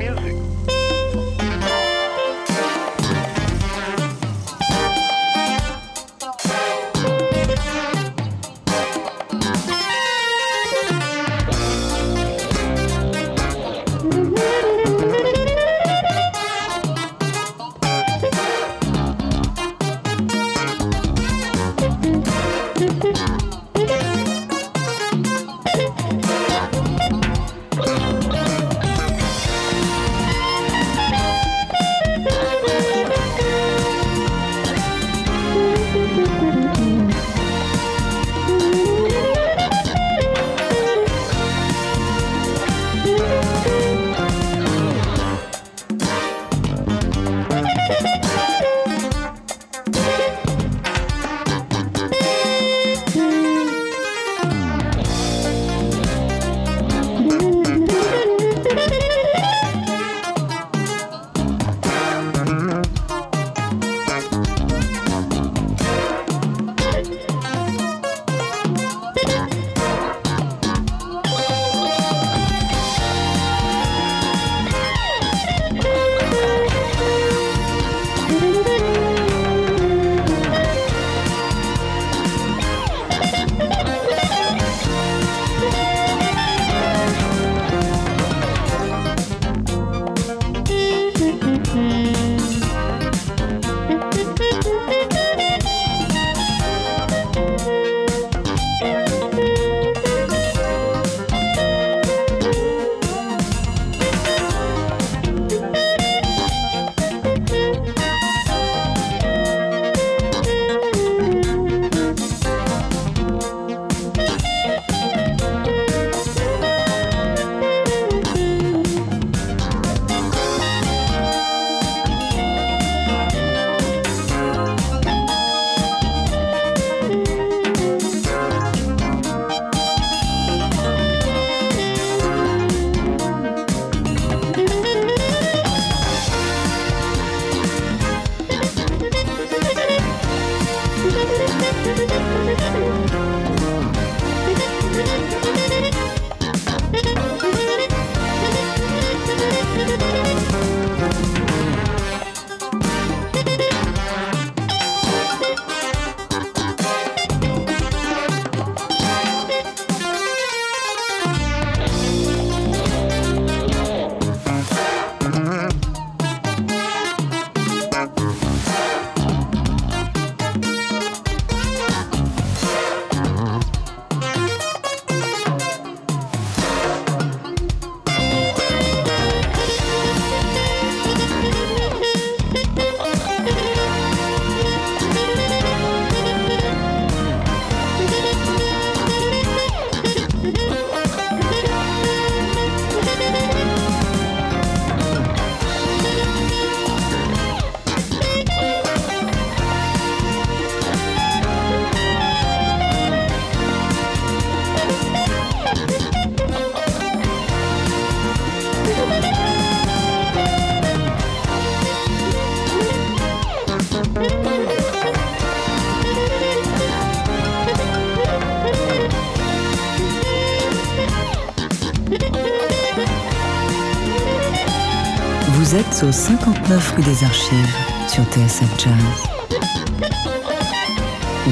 Vous êtes au 59 rue des Archives sur TSF Jazz.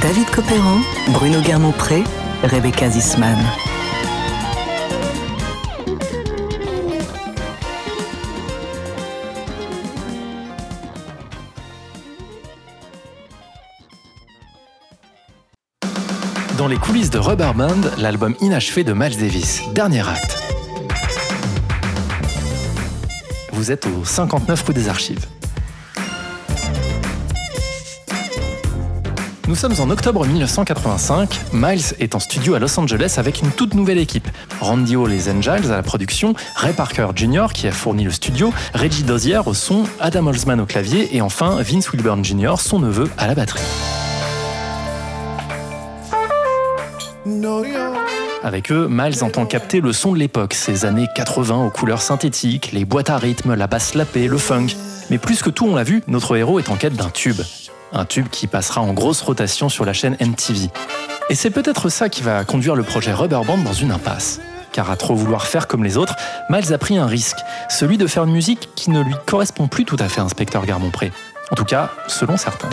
David Copéran, Bruno Guermont-Pré, Rebecca Zisman. Dans les coulisses de Rubber Band, l'album inachevé de Miles Davis, dernier acte. Vous êtes au 59 rue des Archives. Nous sommes en octobre 1985. Miles est en studio à Los Angeles avec une toute nouvelle équipe. Randy Hall et à la production, Ray Parker Jr. qui a fourni le studio, Reggie Dozier au son, Adam Holzman au clavier et enfin Vince Wilburn Jr., son neveu, à la batterie. Avec eux, Miles entend capter le son de l'époque, ces années 80 aux couleurs synthétiques, les boîtes à rythme, la basse lapée, le funk. Mais plus que tout, on l'a vu, notre héros est en quête d'un tube. Un tube qui passera en grosse rotation sur la chaîne MTV. Et c'est peut-être ça qui va conduire le projet Rubber Band dans une impasse. Car à trop vouloir faire comme les autres, Miles a pris un risque, celui de faire une musique qui ne lui correspond plus tout à fait, inspecteur Garmont-Pré. En tout cas, selon certains.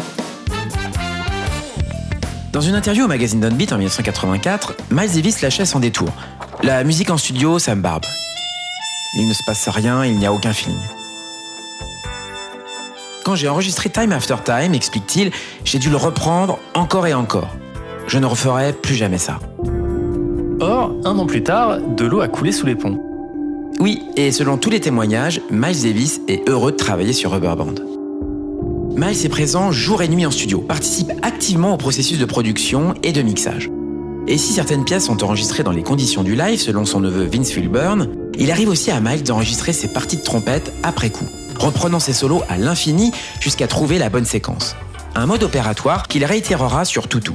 Dans une interview au magazine Downbeat en 1984, Miles Davis lâchait sans détour. La musique en studio, ça me barbe. Il ne se passe rien, il n'y a aucun feeling. Quand j'ai enregistré Time After Time, explique-t-il, j'ai dû le reprendre encore et encore. Je ne referai plus jamais ça. Or, un an plus tard, de l'eau a coulé sous les ponts. Oui, et selon tous les témoignages, Miles Davis est heureux de travailler sur Rubber Band. Miles est présent jour et nuit en studio, participe activement au processus de production et de mixage. Et si certaines pièces sont enregistrées dans les conditions du live, selon son neveu Vince Wilburn, il arrive aussi à Miles d'enregistrer ses parties de trompette après coup, reprenant ses solos à l'infini jusqu'à trouver la bonne séquence. Un mode opératoire qu'il réitérera sur Toutou.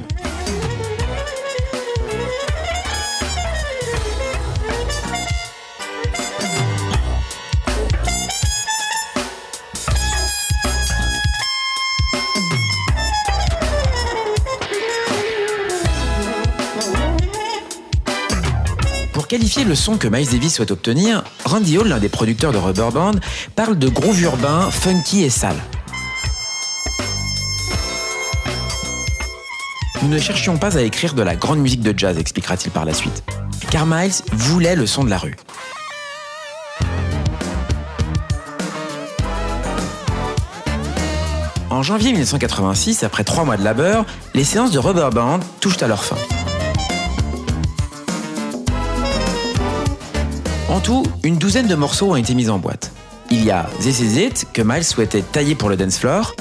Qualifier le son que Miles Davis souhaite obtenir, Randy Hall, l'un des producteurs de Rubber Band, parle de groove urbain, funky et sale. Nous ne cherchions pas à écrire de la grande musique de jazz, expliquera-t-il par la suite. Car Miles voulait le son de la rue. En janvier 1986, après trois mois de labeur, les séances de Rubber Band touchent à leur fin. En tout, une douzaine de morceaux ont été mis en boîte. Il y a This Is It, que Miles souhaitait tailler pour le dance floor.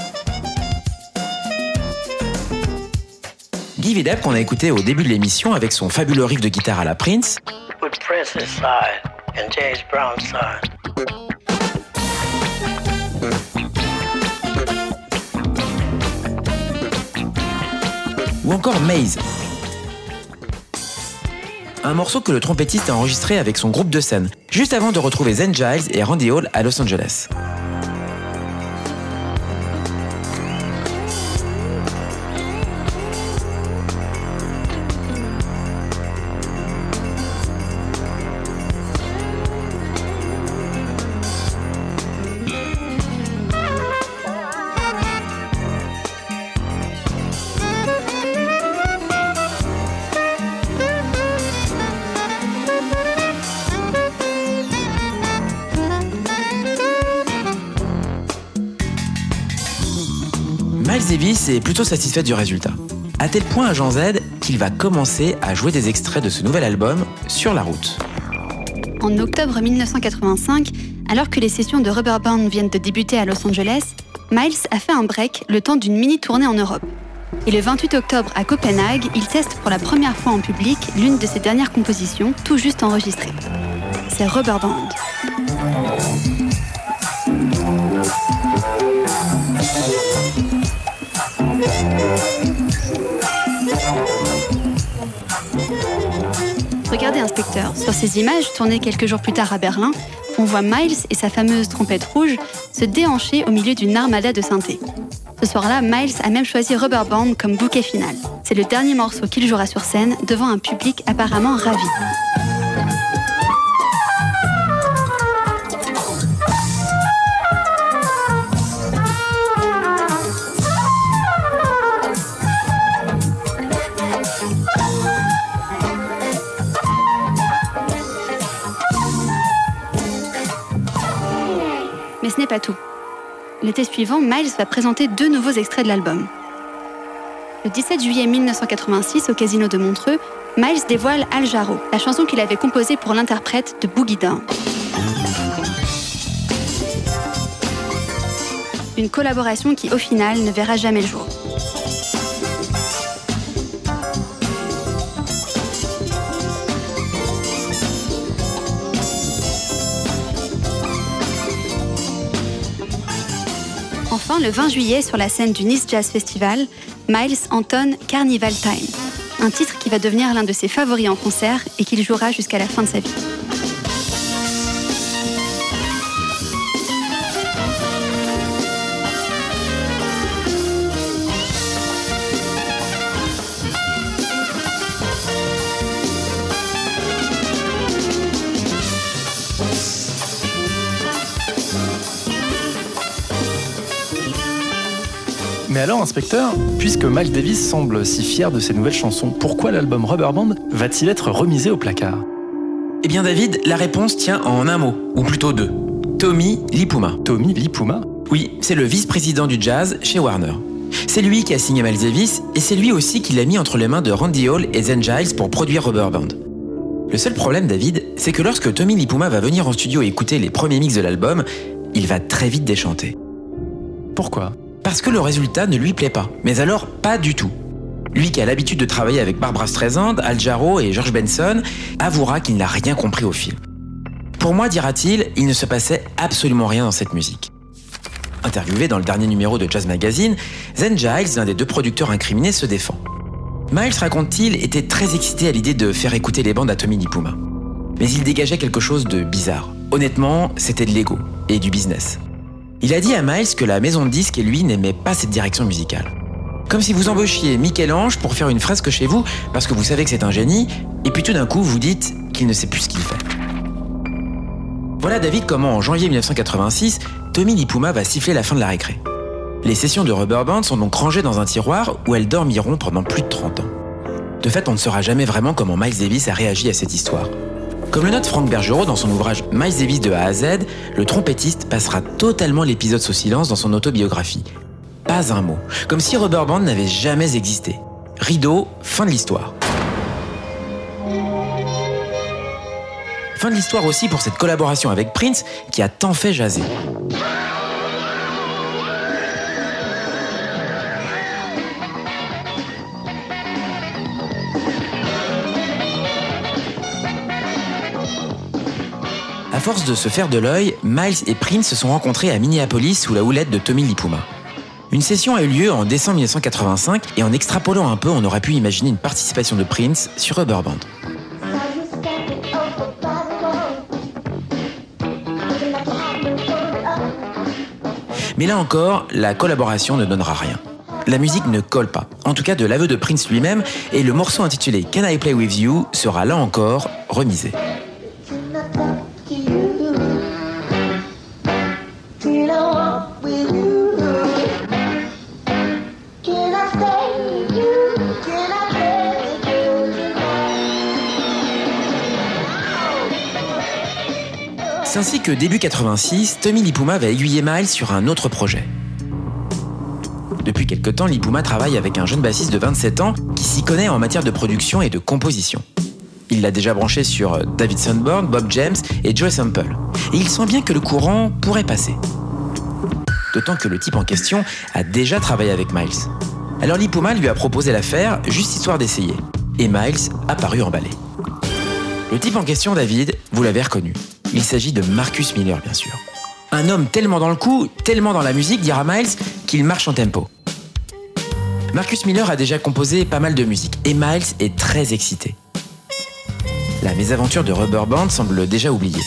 Give It Up, qu'on a écouté au début de l'émission avec son fabuleux riff de guitare à la Prince. Ou encore Maze. Un morceau que le trompettiste a enregistré avec son groupe de scène, juste avant de retrouver Zen Giles et Randy Hall à Los Angeles. Plutôt satisfait du résultat. À tel point à Jean Z qu'il va commencer à jouer des extraits de ce nouvel album sur la route. En octobre 1985, alors que les sessions de Rubber Band viennent de débuter à Los Angeles, Miles a fait un break le temps d'une mini-tournée en Europe. Et le 28 octobre à Copenhague, il teste pour la première fois en public l'une de ses dernières compositions, tout juste enregistrée. C'est Rubber Band. Regardez inspecteur, sur ces images tournées quelques jours plus tard à Berlin, on voit Miles et sa fameuse trompette rouge se déhancher au milieu d'une armada de synthé. Ce soir-là, Miles a même choisi Rubber Band comme bouquet final. C'est le dernier morceau qu'il jouera sur scène devant un public apparemment ravi. Pas. L'été suivant, Miles va présenter deux nouveaux extraits de l'album. Le 17 juillet 1986, au Casino de Montreux, Miles dévoile Al Jarreau, la chanson qu'il avait composée pour l'interprète de Boogie Down. Une collaboration qui, au final, ne verra jamais le jour. Le 20 juillet, sur la scène du Nice Jazz Festival, Miles entonne Carnival Time, un titre qui va devenir l'un de ses favoris en concert et qu'il jouera jusqu'à la fin de sa vie. Mais alors, inspecteur, puisque Miles Davis semble si fier de ses nouvelles chansons, pourquoi l'album Rubber Band va-t-il être remisé au placard? Eh bien David, la réponse tient en un mot, ou plutôt deux. Tommy Lipuma. Tommy Lipuma? Oui, c'est le vice-président du jazz chez Warner. C'est lui qui a signé Miles Davis et c'est lui aussi qui l'a mis entre les mains de Randy Hall et Zen Giles pour produire Rubber Band. Le seul problème, David, c'est que lorsque Tommy Lipuma va venir en studio écouter les premiers mix de l'album, il va très vite déchanter. Pourquoi? Parce que le résultat ne lui plaît pas. Mais alors, pas du tout. Lui qui a l'habitude de travailler avec Barbara Streisand, Al Jarreau et George Benson, avouera qu'il n'a rien compris au film. Pour moi, dira-t-il, il ne se passait absolument rien dans cette musique. Interviewé dans le dernier numéro de Jazz Magazine, Zen Giles, l'un des deux producteurs incriminés, se défend. Miles, raconte-t-il, était très excité à l'idée de faire écouter les bandes à Tommy Lipuma. Mais il dégageait quelque chose de bizarre. Honnêtement, c'était de l'ego et du business. Il a dit à Miles que la maison de disques et lui n'aimaient pas cette direction musicale. Comme si vous embauchiez Michel-Ange pour faire une fresque chez vous parce que vous savez que c'est un génie, et puis tout d'un coup vous dites qu'il ne sait plus ce qu'il fait. Voilà David comment en janvier 1986, Tommy Lipuma va siffler la fin de la récré. Les sessions de Rubber Band sont donc rangées dans un tiroir où elles dormiront pendant plus de 30 ans. De fait, on ne saura jamais vraiment comment Miles Davis a réagi à cette histoire. Comme le note Frank Bergerot dans son ouvrage Miles Davis de A à Z, le trompettiste passera totalement l'épisode sous silence dans son autobiographie. Pas un mot, comme si Rubber Band n'avait jamais existé. Rideau, fin de l'histoire. Fin de l'histoire aussi pour cette collaboration avec Prince qui a tant fait jaser. À force de se faire de l'œil, Miles et Prince se sont rencontrés à Minneapolis sous la houlette de Tommy Lipuma. Une session a eu lieu en décembre 1985 et en extrapolant un peu, on aurait pu imaginer une participation de Prince sur Rubber Band. Mais là encore, la collaboration ne donnera rien. La musique ne colle pas, en tout cas de l'aveu de Prince lui-même, et le morceau intitulé Can I Play With You sera là encore remisé. Début 86, Tommy Lipuma va aiguiller Miles sur un autre projet. Depuis quelque temps, Lipuma travaille avec un jeune bassiste de 27 ans qui s'y connaît en matière de production et de composition. Il l'a déjà branché sur David Sunborn, Bob James et Joe Sample. Et il sent bien que le courant pourrait passer. D'autant que le type en question a déjà travaillé avec Miles. Alors Lipuma lui a proposé l'affaire, juste histoire d'essayer. Et Miles a paru emballé. Le type en question, David, vous l'avez reconnu. Il s'agit de Marcus Miller, bien sûr. Un homme tellement dans le coup, tellement dans la musique, dira Miles, qu'il marche en tempo. Marcus Miller a déjà composé pas mal de musique et Miles est très excité. La mésaventure de Rubber Band semble déjà oubliée.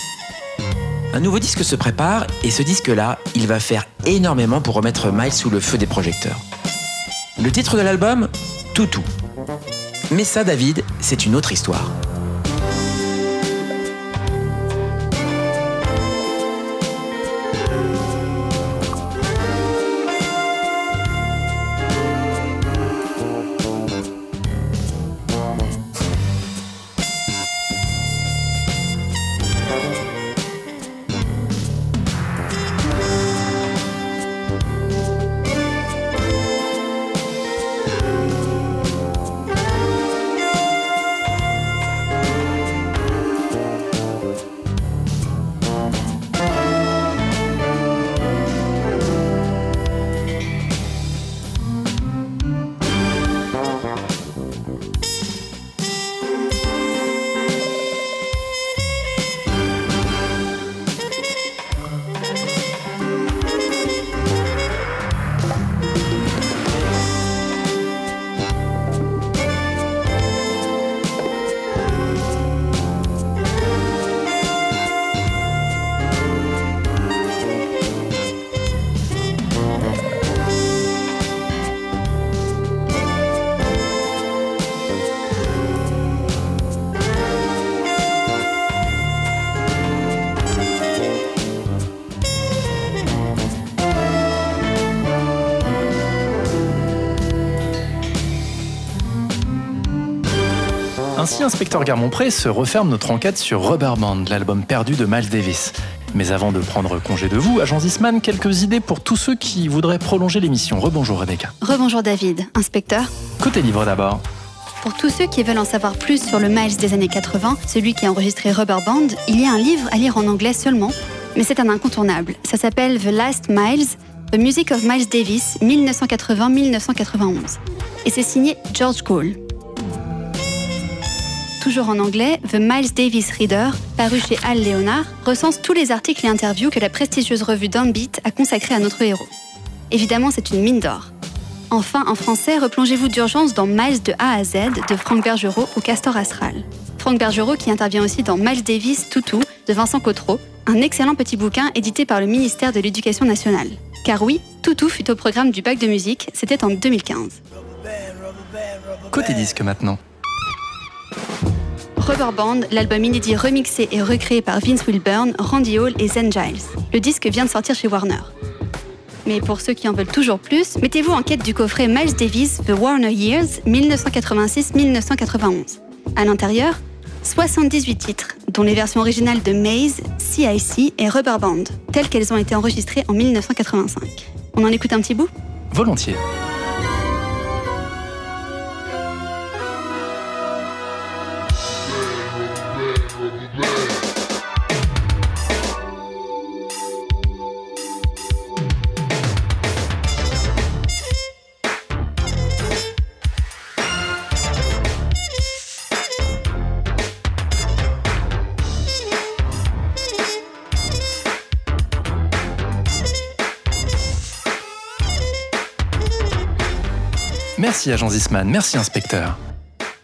Un nouveau disque se prépare et ce disque-là, il va faire énormément pour remettre Miles sous le feu des projecteurs. Le titre de l'album Toutou. Mais ça, David, c'est une autre histoire. Inspecteur Garmont-Pré se referme notre enquête sur Rubber Band, l'album perdu de Miles Davis. Mais avant de prendre congé de vous, agent Zisman, quelques idées pour tous ceux qui voudraient prolonger l'émission. Rebonjour Rebecca. Rebonjour David, inspecteur? Côté livre d'abord. Pour tous ceux qui veulent en savoir plus sur le Miles des années 80, celui qui a enregistré Rubber Band, il y a un livre à lire en anglais seulement, mais c'est un incontournable. Ça s'appelle The Last Miles, The Music of Miles Davis, 1980-1991. Et c'est signé George Cole toujours en anglais, The Miles Davis Reader, paru chez Al Leonard, recense tous les articles et interviews que la prestigieuse revue Downbeat a consacrés à notre héros. Évidemment, c'est une mine d'or. Enfin, en français, replongez-vous d'urgence dans Miles de A à Z de Franck Bergerot au Castor Astral. Franck Bergerot qui intervient aussi dans Miles Davis Toutou de Vincent Cotreau, un excellent petit bouquin édité par le ministère de l'Éducation nationale. Car oui, Toutou fut au programme du bac de musique, c'était en 2015. Côté disque maintenant. Rubber Band, l'album inédit remixé et recréé par Vince Wilburn, Randy Hall et Zen Giles. Le disque vient de sortir chez Warner. Mais pour ceux qui en veulent toujours plus, mettez-vous en quête du coffret Miles Davis The Warner Years 1986-1991. À l'intérieur, 78 titres, dont les versions originales de Maze, CIC et Rubber Band, telles qu'elles ont été enregistrées en 1985. On en écoute un petit bout? Volontiers. Merci agent Zisman, merci inspecteur.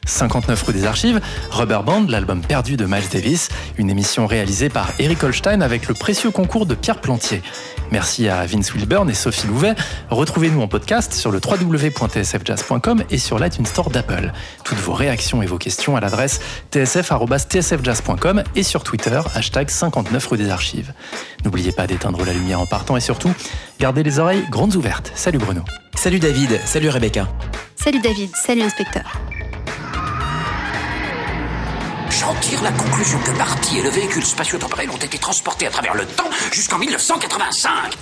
59 rue des Archives, Rubber Band, l'album perdu de Miles Davis, une émission réalisée par Eric Holstein avec le précieux concours de Pierre Plantier. Merci à Vince Wilburn et Sophie Louvet. Retrouvez-nous en podcast sur le www.tsfjazz.com et sur l'iTunes Store d'Apple. Toutes vos réactions et vos questions à l'adresse tsf.tsfjazz.com et sur Twitter, hashtag 59 rue des Archives. N'oubliez pas d'éteindre la lumière en partant et surtout, gardez les oreilles grandes ouvertes. Salut Bruno. Salut David, salut Rebecca. Salut David, salut inspecteur. J'en tire la conclusion que Marty et le véhicule spatio-temporel ont été transportés à travers le temps jusqu'en 1985.